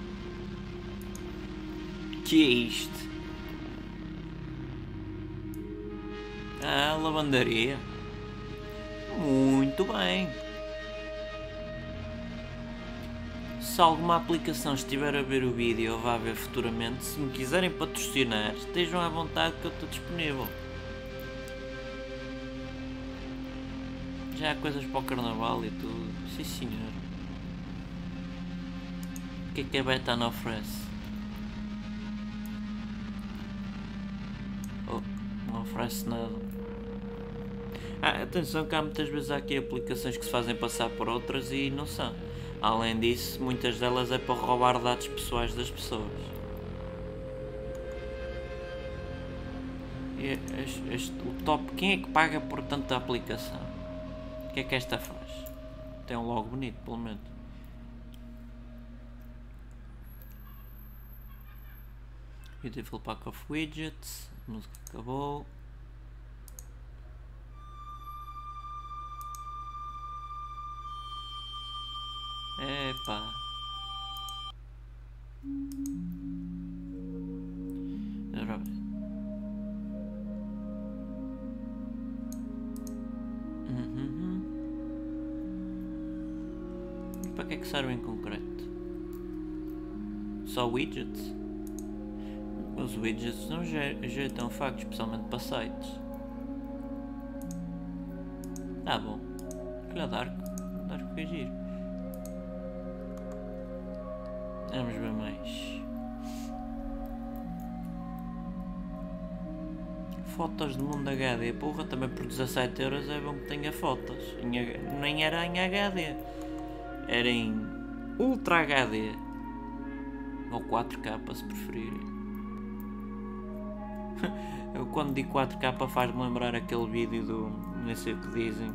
Que é isto? Ah, lavandaria. Muito bem. Se alguma aplicação estiver a ver o vídeo ou vá ver futuramente, se me quiserem patrocinar, estejam à vontade que eu estou disponível. Já há coisas para o carnaval e tudo. Sim senhor. O que é que a Betano oferece? Oh, não oferece nada. Ah, atenção que há muitas vezes há aqui aplicações que se fazem passar por outras e não são. Além disso, muitas delas é para roubar dados pessoais das pessoas. Este, este, o top, quem é que paga por tanta aplicação? Que é que esta faz? Tem um logo bonito, pelo menos. Beautiful pack of widgets. A música acabou. Epa. Ora Que é serve em concreto? Só widgets? Os widgets não ajeitam factos, especialmente para sites. Ah bom. Olha Dark. Dark foi giro. Vamos ver mais. Fotos de mundo HD. Porra, também por 17 euros é bom que tenha fotos. Nem era em HD. Era em Ultra HD. Ou 4K se preferirem. Eu quando digo 4K faz-me lembrar aquele vídeo do. não sei o que dizem.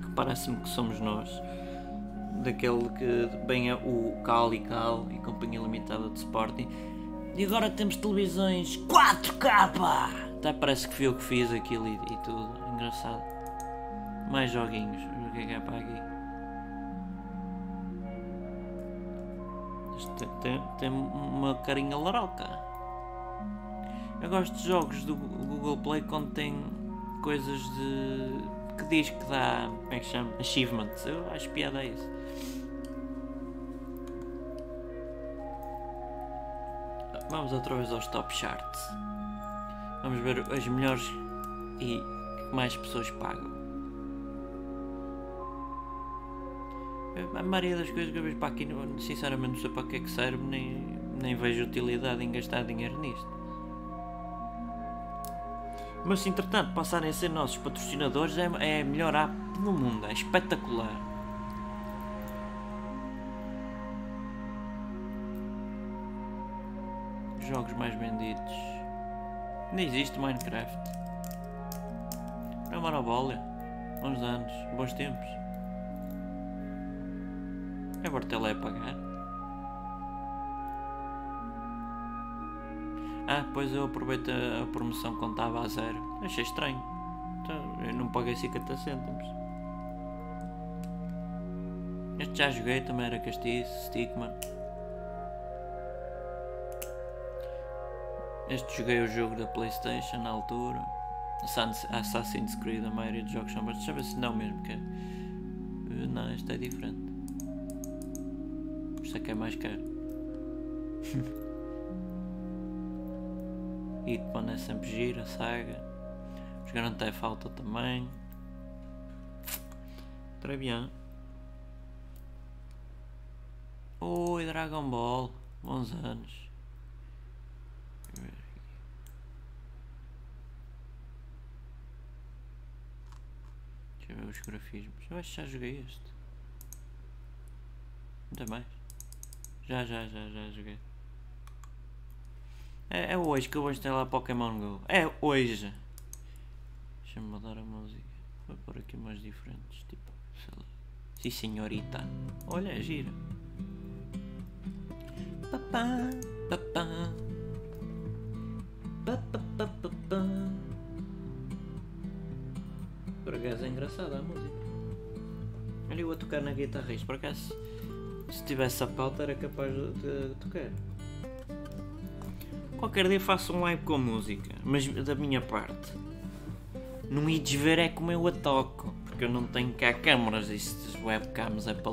Que parece-me que somos nós. Daquele que vem o Cal e Cal e Companhia Limitada de Sporting. E agora temos televisões 4K! Até parece que fui eu que fiz aquilo e, e tudo. Engraçado. Mais joguinhos. O que é que é para aqui? Tem, tem, uma carinha laroca. Eu gosto de jogos do Google Play quando tem coisas de. que diz que dá. como é que chama? Achievements. Eu acho piada isso. Vamos outra vez aos top charts. Vamos ver as melhores e mais pessoas pagam. A maioria das coisas que eu vejo para aqui, sinceramente, não sei para que é que serve, nem, nem vejo utilidade em gastar dinheiro nisto. Mas se entretanto passarem a ser nossos patrocinadores, é, é a melhor app do mundo, é espetacular. Jogos mais vendidos. Ainda existe Minecraft. É uma maravilha. Bons anos, bons tempos. Até lá é pagar. Ah, pois eu aproveito a promoção quando estava a zero. Achei estranho. Então, eu não paguei 50 cêntimos. Este já joguei, também era castiço, Stickman. Este joguei o jogo da Playstation na altura. Assassin's Creed, a maioria dos jogos são bastante. Deixa eu ver se não mesmo que é. Não, este é diferente. Isto aqui é mais caro. Hitman é sempre gira, saga. Os Grand falta também. Très bien. Oi, Dragon Ball. Bons anos. Deixa eu ver os grafismos. Eu acho que já joguei este. Ainda mais. Já, já, já, já joguei. É, é hoje que eu vou instalar Pokémon GO. É hoje. Deixa-me mudar a música. Vou pôr aqui mais diferentes. Tipo, sei lá. Sim, senhorita. Olha, é gira. Papá, papá. Papá, papá, papá. Por acaso é engraçada a música. Olha eu a tocar na guitarra isto, por acaso se tivesse a pauta era capaz de, de tocar. Qualquer dia faço um live com música, mas da minha parte. Não ides ver é como eu a toco, porque eu não tenho cá câmaras e webcams é para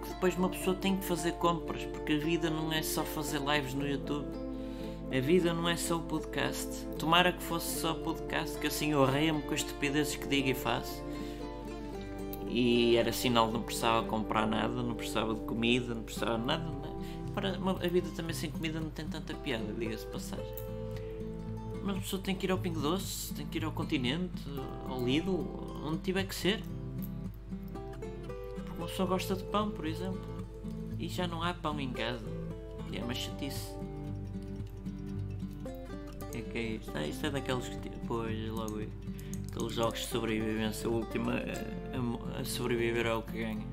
Porque depois uma pessoa tem que fazer compras, porque a vida não é só fazer lives no YouTube. A vida não é só o podcast. Tomara que fosse só o podcast, que assim eu arreia-me com as estupidezes que digo e faço. E era sinal de não precisava comprar nada, não precisava de comida, não precisava de nada. Para, a vida também sem comida não tem tanta piada, diga-se passagem. Mas a pessoa tem que ir ao Pingo Doce, tem que ir ao Continente, ao Lidl, onde tiver que ser. Pessoa gosta de pão, por exemplo. E já não há pão em casa. E é uma chatice. O que é que é isto? Ah, isto é daqueles que. Pois, logo aí. Aqueles jogos de sobrevivência. O a, a- a sobreviver é o que ganha.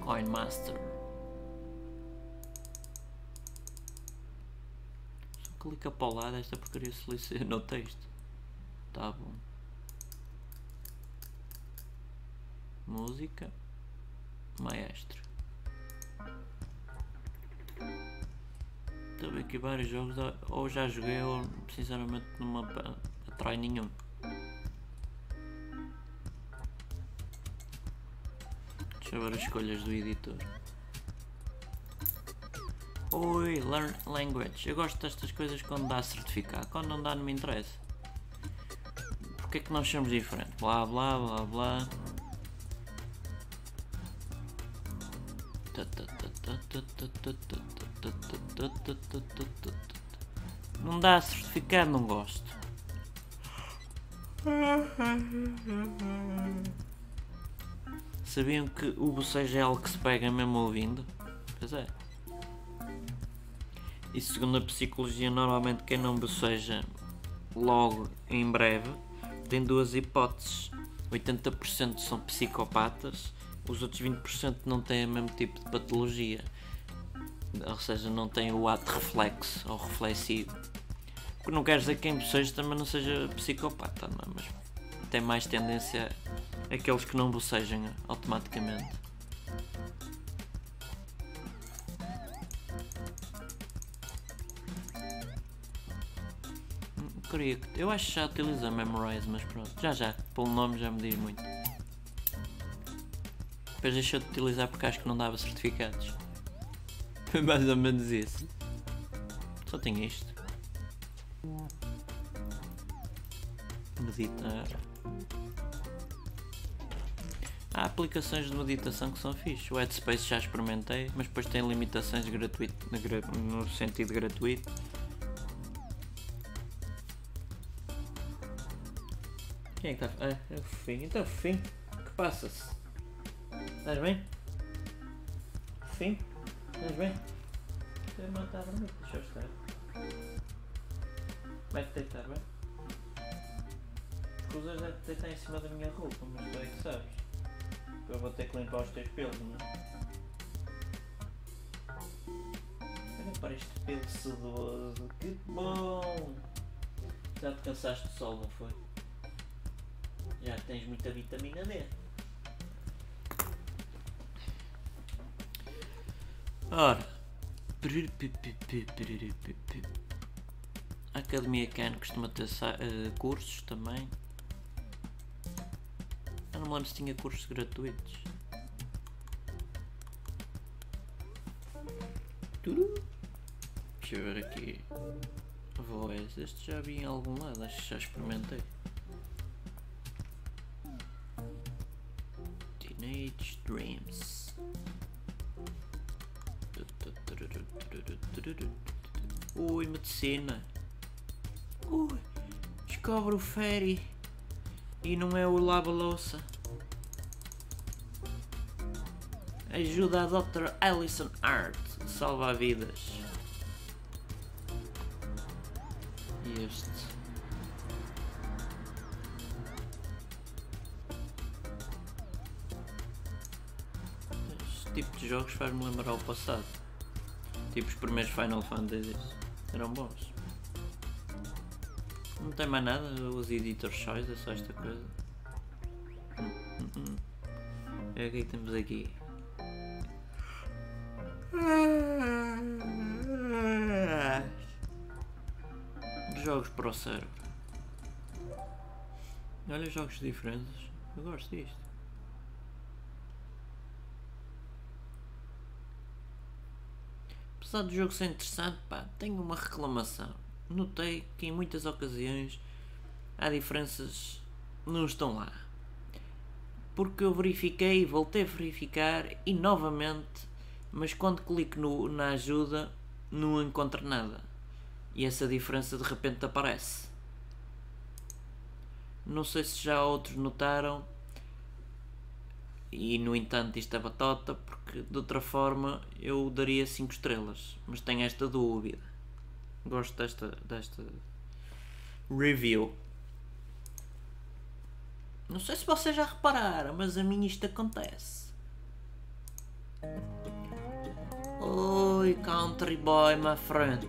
Coin Master. Só clica para o lado, esta porcaria seleciona o texto. Tá bom. Música. Maestro. Estou aqui vários jogos, ou já joguei ou sinceramente não me atrai nenhum. Deixa eu ver as escolhas do editor. Oi, Learn Language. Eu gosto destas coisas quando dá certificado. Quando não dá, não me interessa. Porque é que nós somos diferentes? Blá blá blá blá. Não dá certificado, não gosto. Sabiam que o bocejo é algo que se pega mesmo ouvindo? Pois é. E segundo a psicologia, normalmente quem não boceja logo em breve tem duas hipóteses. 80% são psicopatas, os outros 20% não têm o mesmo tipo de patologia. Ou seja, não têm o ato reflexo ou reflexivo. O que não quer dizer que quem boceja também não seja psicopata, não é? Mas tem mais tendência aqueles que não bocejam automaticamente. Hum, Eu acho que já utiliza Memorize, mas pronto. Já já, pelo nome já me diz muito. Depois deixou de utilizar porque acho que não dava certificados. Foi mais ou menos isso. Só tenho isto. Meditar. Há aplicações de meditação que são fixe. O Headspace já experimentei, mas depois tem limitações gratuito, no sentido gratuito. Quem é que está? Ah, é o Fofinho. Então, Fofinho, o que passa-se? Estás bem? Fofinho? Estás bem? A matar a dormir, deixa eu estar. Vai-te deitar, bem? Escusas de te deitar em cima da minha roupa, mas tu é que sabes. Eu vou ter que limpar os teus pelos, não é? Olha para este pelo sedoso, que bom! Já te cansaste do sol, não foi? Já tens muita vitamina D. Ora. A Academia Can costuma ter eh, cursos também. Eu não me lembro se tinha cursos gratuitos. Deixa eu ver aqui. Voz. Este já vi em algum lado, acho que já experimentei. Ui, descobre o Ferry. E não é o lava-louça. Ajuda a Dr. Alison Hart. Salva vidas. Este. Este tipo de jogos faz-me lembrar o passado. Tipo os primeiros Final Fantasies. Eram bons. Não tem mais nada, os Editor Choice, é só esta coisa. É o é que temos aqui? Jogos para o cérebro. Olha jogos diferentes. Eu gosto disto. Apesar do jogo ser interessante, pá, tenho uma reclamação. Notei que em muitas ocasiões há diferenças não estão lá. Porque eu verifiquei, voltei a verificar e novamente, mas quando clico no, na ajuda não encontro nada. E essa diferença de repente aparece. Não sei se já outros notaram. E no entanto isto é batota, porque de outra forma eu daria 5 estrelas. Mas tenho esta dúvida. Gosto desta, desta review. Não sei se vocês já repararam, mas a mim isto acontece. Oi, country boy, my friend.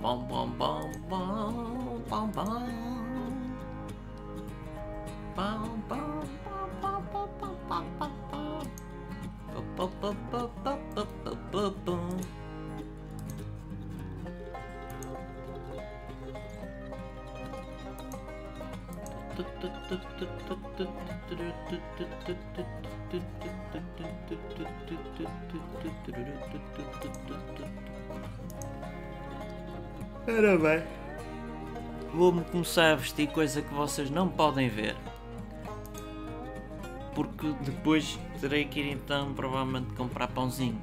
Bom, bom, bom, bom, bom, bom. Bom, bom, Ora bem. Vou-me começar a vestir coisa que vocês não podem ver. Porque depois terei que ir então provavelmente comprar pãozinho.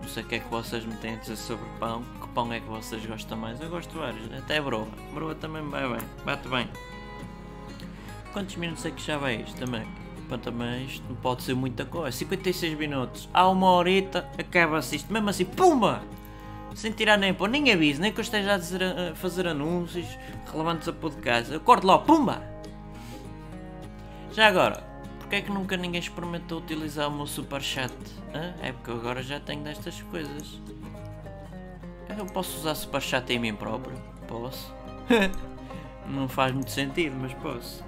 Não sei o que é que vocês me têm a dizer sobre pão. Que pão é que vocês gostam mais? Eu gosto de vários, até broa. Broa também vai bem, bate bem. Quantos minutos é que já vai isto também? Para também isto não pode ser muita coisa. 56 minutos. Há uma horita, acaba-se isto. Mesmo assim, pumba! Sem tirar nem pôr, nem aviso, nem que eu esteja a, dizer, a fazer anúncios relevantes a podcast. Eu corto logo, pumba! Já agora, porque é que nunca ninguém experimentou utilizar o meu superchat? Hã? É porque eu agora já tenho destas coisas. Eu posso usar superchat em mim próprio? Posso. não faz muito sentido, mas posso.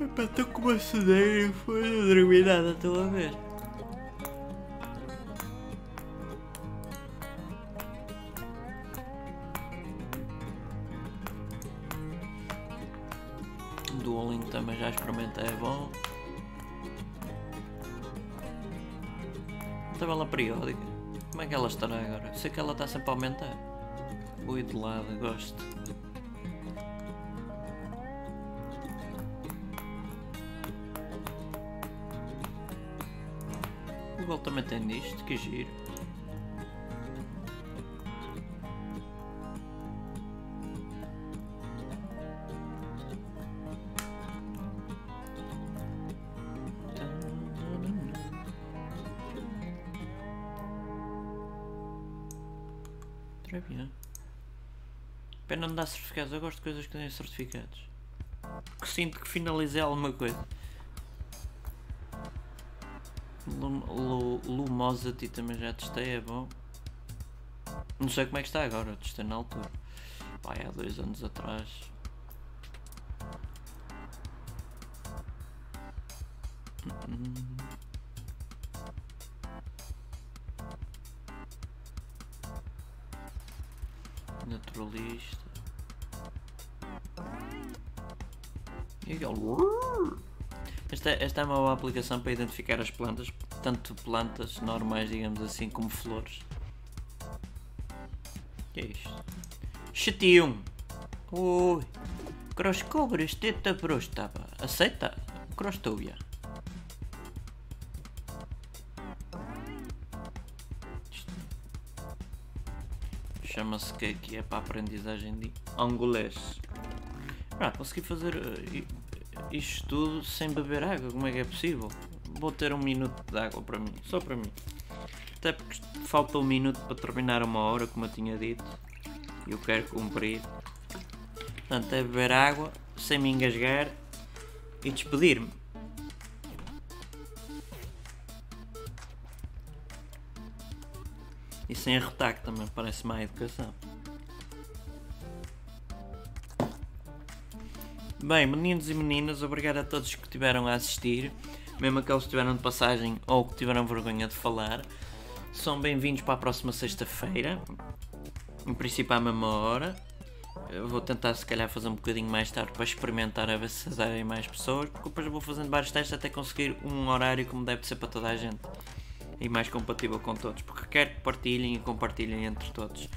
Epá, estou com uma sedeira e foi dormir nada, estou a ver. Experimentei, é bom. Tabela periódica. Como é que ela estará agora? Sei que ela está sempre a aumentar. Ui de lado, gosto. Google também tem disto, que giro. Pena não dar certificados, eu gosto de coisas que têm certificados. Que sinto que finalizei alguma coisa. Lum- Lu- Lumosity também já testei, é bom. Não sei como é que está agora, testei na altura. Pai, há dois anos atrás. Hum. Naturalista. E aquele. Esta, esta é uma boa aplicação para identificar as plantas, tanto plantas normais, digamos assim, como flores. que é isto? Chatium! Ui! Croscobras teta prostava. Aceita? Crostóvia. Chama-se que aqui é para aprendizagem de angolês. Ah, consegui fazer eh, isto tudo sem beber água, como é que é possível? Vou ter um minuto de água para mim, só para mim. Até porque falta um minuto para terminar uma hora, como eu tinha dito. Eu quero cumprir. Portanto, é beber água, sem me engasgar e despedir-me. Sem arrotar, que também parece má educação. Bem, meninos e meninas, obrigado a todos que estiveram a assistir, mesmo aqueles que estiveram de passagem ou que tiveram vergonha de falar. São bem-vindos para a próxima sexta-feira, em princípio à mesma hora. Eu vou tentar, se calhar, fazer um bocadinho mais tarde para experimentar a ver se saem mais pessoas, porque depois vou fazendo vários testes até conseguir um horário como deve ser para toda a gente e mais compatível com todos, quero que partilhem e compartilhem entre todos.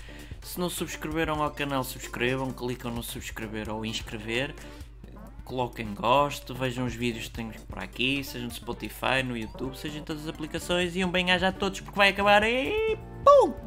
Se não subscreveram ao canal, subscrevam, clicam no subscrever ou inscrever coloquem gosto, vejam os vídeos que tenho por aqui, seja no Spotify, no YouTube, seja em todas as aplicações e um bem-aja a todos porque vai acabar e... PUM!